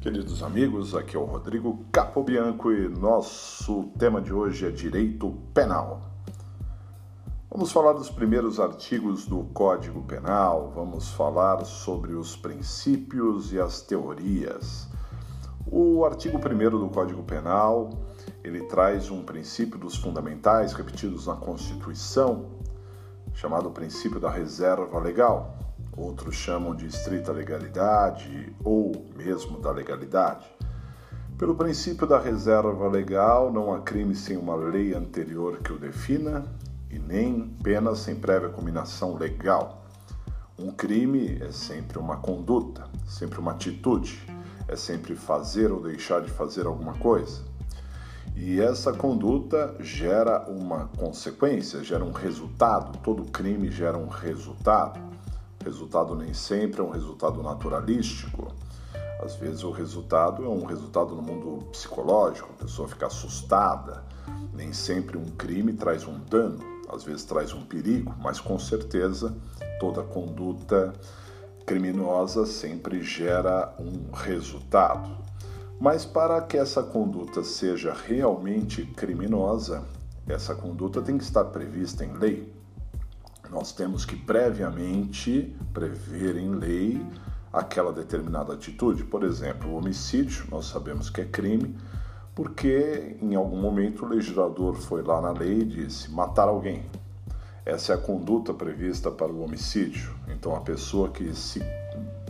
Queridos amigos, aqui é o Rodrigo Capobianco e nosso tema de hoje é direito penal. Vamos falar dos primeiros artigos do Código Penal, vamos falar sobre os princípios e as teorias. O artigo 1 do Código Penal, ele traz um princípio dos fundamentais repetidos na Constituição, chamado princípio da reserva legal outros chamam de estrita legalidade ou mesmo da legalidade. Pelo princípio da reserva legal, não há crime sem uma lei anterior que o defina e nem pena sem prévia combinação legal. Um crime é sempre uma conduta, sempre uma atitude, é sempre fazer ou deixar de fazer alguma coisa. E essa conduta gera uma consequência, gera um resultado. Todo crime gera um resultado. Resultado nem sempre é um resultado naturalístico. Às vezes o resultado é um resultado no mundo psicológico, a pessoa fica assustada. Nem sempre um crime traz um dano, às vezes traz um perigo, mas com certeza toda conduta criminosa sempre gera um resultado. Mas para que essa conduta seja realmente criminosa, essa conduta tem que estar prevista em lei nós temos que previamente prever em lei aquela determinada atitude. Por exemplo, o homicídio, nós sabemos que é crime, porque em algum momento o legislador foi lá na lei e disse matar alguém. Essa é a conduta prevista para o homicídio. Então, a pessoa que se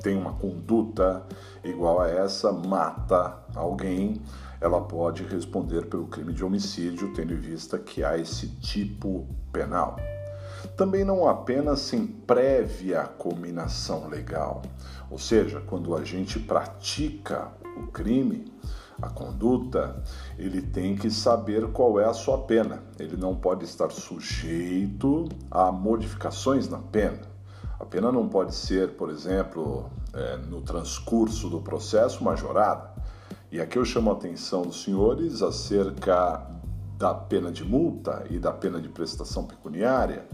tem uma conduta igual a essa, mata alguém, ela pode responder pelo crime de homicídio, tendo em vista que há esse tipo penal. Também não apenas sem prévia combinação legal, ou seja, quando a gente pratica o crime, a conduta, ele tem que saber qual é a sua pena. Ele não pode estar sujeito a modificações na pena. A pena não pode ser, por exemplo, é, no transcurso do processo majorada. E aqui eu chamo a atenção dos senhores acerca da pena de multa e da pena de prestação pecuniária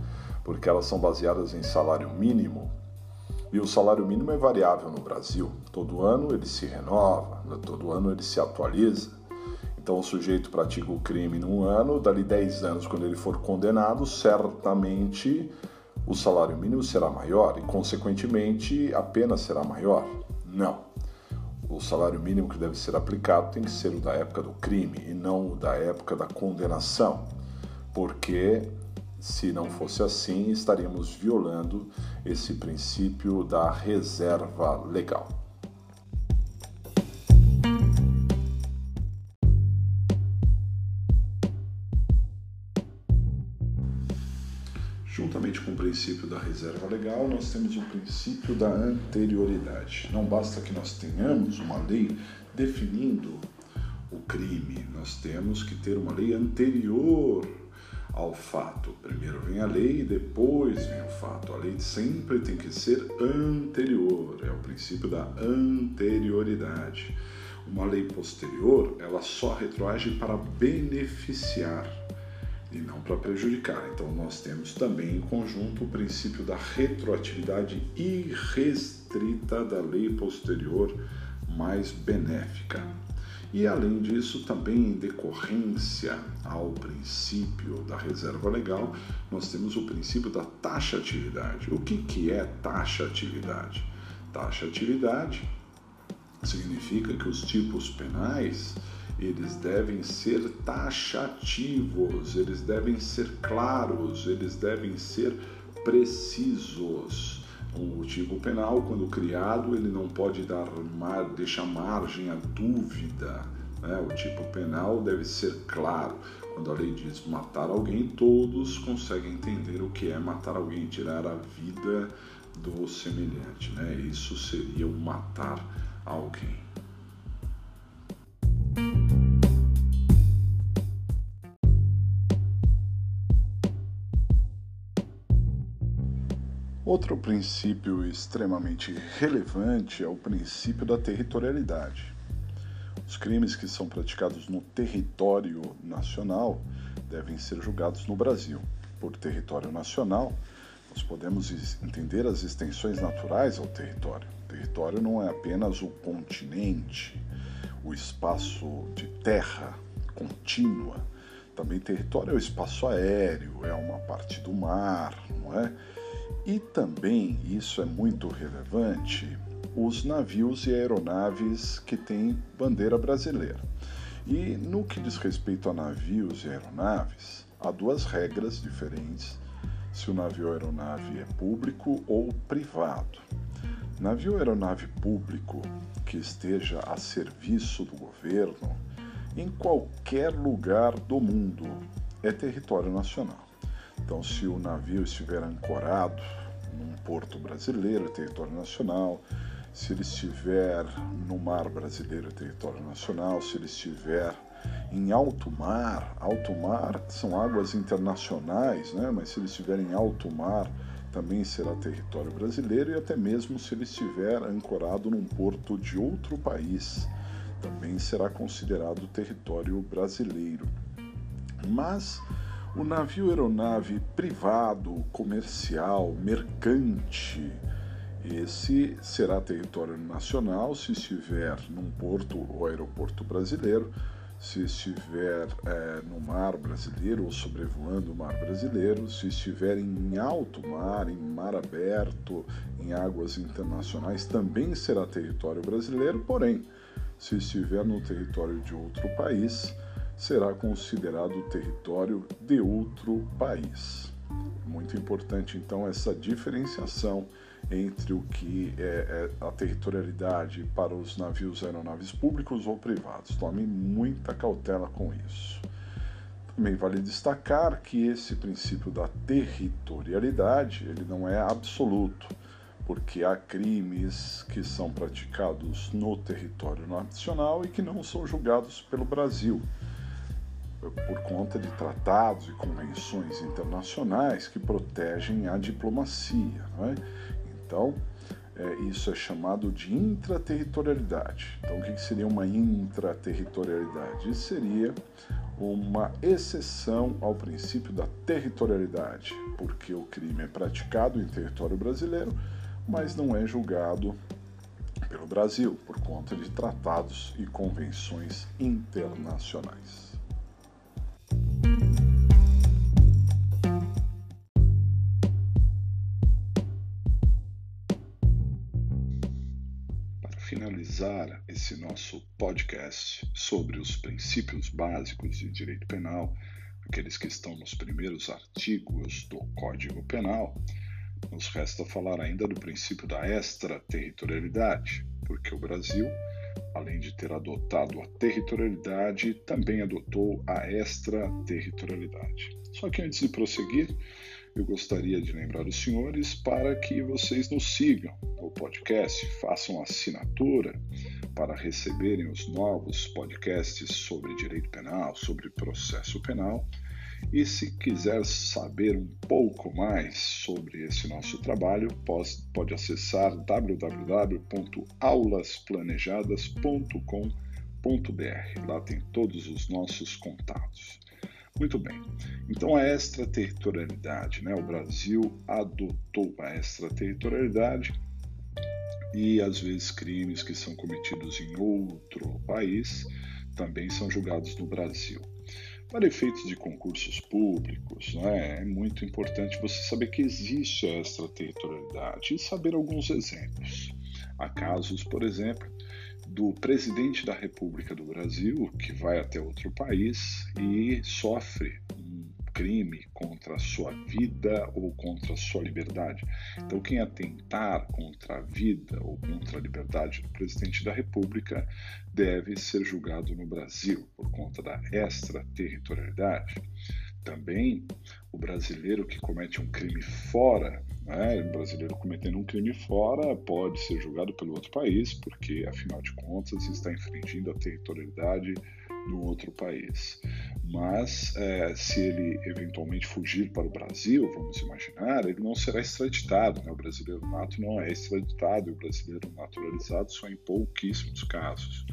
porque elas são baseadas em salário mínimo. E o salário mínimo é variável no Brasil. Todo ano ele se renova, todo ano ele se atualiza. Então o sujeito pratica o crime num ano, dali 10 anos, quando ele for condenado, certamente o salário mínimo será maior e, consequentemente, a pena será maior. Não. O salário mínimo que deve ser aplicado tem que ser o da época do crime e não o da época da condenação, porque se não fosse assim, estaríamos violando esse princípio da reserva legal. Juntamente com o princípio da reserva legal, nós temos o princípio da anterioridade. Não basta que nós tenhamos uma lei definindo o crime, nós temos que ter uma lei anterior ao fato. Primeiro vem a lei e depois vem o fato. A lei sempre tem que ser anterior, é o princípio da anterioridade. Uma lei posterior, ela só retroage para beneficiar e não para prejudicar. Então nós temos também em conjunto o princípio da retroatividade irrestrita da lei posterior mais benéfica. E além disso, também em decorrência ao princípio da reserva legal, nós temos o princípio da taxatividade. O que, que é taxatividade? Taxatividade significa que os tipos penais eles devem ser taxativos, eles devem ser claros, eles devem ser precisos. O tipo penal, quando criado, ele não pode dar deixar margem à dúvida. Né? O tipo penal deve ser claro. Quando a lei diz matar alguém, todos conseguem entender o que é matar alguém, tirar a vida do semelhante. Né? Isso seria o matar alguém. Outro princípio extremamente relevante é o princípio da territorialidade. Os crimes que são praticados no território nacional devem ser julgados no Brasil. Por território nacional, nós podemos entender as extensões naturais ao território. O território não é apenas o continente, o espaço de terra contínua. Também território é o espaço aéreo, é uma parte do mar, não é? E também, isso é muito relevante, os navios e aeronaves que têm bandeira brasileira. E no que diz respeito a navios e aeronaves, há duas regras diferentes se o navio ou aeronave é público ou privado. Navio ou aeronave público que esteja a serviço do governo em qualquer lugar do mundo é território nacional. Então, se o navio estiver ancorado num porto brasileiro, território nacional. Se ele estiver no mar brasileiro, território nacional. Se ele estiver em alto mar, alto mar são águas internacionais, né? mas se ele estiver em alto mar, também será território brasileiro, e até mesmo se ele estiver ancorado num porto de outro país, também será considerado território brasileiro. Mas o navio aeronave privado, comercial, mercante, esse será território nacional se estiver num porto ou aeroporto brasileiro, se estiver é, no mar brasileiro ou sobrevoando o mar brasileiro, se estiver em alto mar, em mar aberto, em águas internacionais, também será território brasileiro, porém, se estiver no território de outro país, será considerado território de outro país. Muito importante, então, essa diferenciação entre o que é, é a territorialidade para os navios aeronaves públicos ou privados. Tome muita cautela com isso. Também vale destacar que esse princípio da territorialidade ele não é absoluto, porque há crimes que são praticados no território nacional e que não são julgados pelo Brasil por conta de tratados e convenções internacionais que protegem a diplomacia. É? Então, é, isso é chamado de intraterritorialidade. Então, o que seria uma intraterritorialidade? Seria uma exceção ao princípio da territorialidade, porque o crime é praticado em território brasileiro, mas não é julgado pelo Brasil por conta de tratados e convenções internacionais. Finalizar esse nosso podcast sobre os princípios básicos de direito penal, aqueles que estão nos primeiros artigos do Código Penal, nos resta falar ainda do princípio da extraterritorialidade, porque o Brasil, além de ter adotado a territorialidade, também adotou a extraterritorialidade. Só que antes de prosseguir, eu gostaria de lembrar os senhores para que vocês nos sigam no podcast, façam assinatura para receberem os novos podcasts sobre direito penal, sobre processo penal. E se quiser saber um pouco mais sobre esse nosso trabalho, pode acessar www.aulasplanejadas.com.br. Lá tem todos os nossos contatos. Muito bem. Então, a extraterritorialidade, né? O Brasil adotou a extraterritorialidade e, às vezes, crimes que são cometidos em outro país também são julgados no Brasil. Para efeitos de concursos públicos, né, é muito importante você saber que existe a extraterritorialidade e saber alguns exemplos. Há casos, por exemplo, do presidente da República do Brasil que vai até outro país e sofre um crime contra a sua vida ou contra a sua liberdade. Então, quem atentar contra a vida ou contra a liberdade do presidente da República deve ser julgado no Brasil por conta da extraterritorialidade. Também o brasileiro que comete um crime fora né? Brasileiro cometendo um crime fora pode ser julgado pelo outro país, porque, afinal de contas, está infringindo a territorialidade do outro país. Mas, é, se ele eventualmente fugir para o Brasil, vamos imaginar, ele não será extraditado. Né? O brasileiro nato não é extraditado, e o brasileiro naturalizado só em pouquíssimos casos.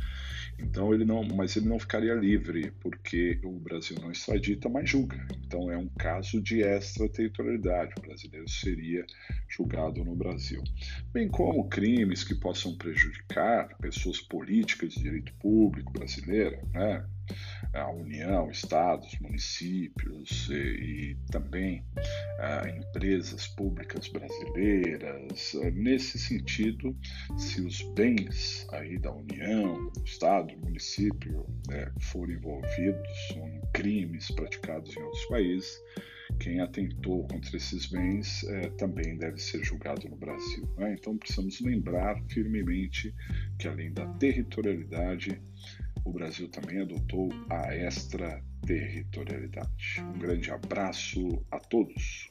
Então ele não, mas ele não ficaria livre porque o Brasil não extradita, mas julga. Então é um caso de extraterritorialidade. O brasileiro seria julgado no Brasil, bem como crimes que possam prejudicar pessoas políticas de direito público brasileira, né? a União, estados, municípios e, e também empresas públicas brasileiras. Nesse sentido, se os bens aí da União, do estado, do município né, forem envolvidos em crimes praticados em outros países, quem atentou contra esses bens é, também deve ser julgado no Brasil. Né? Então precisamos lembrar firmemente que além da territorialidade, o Brasil também adotou a extraterritorialidade. Um grande abraço a todos.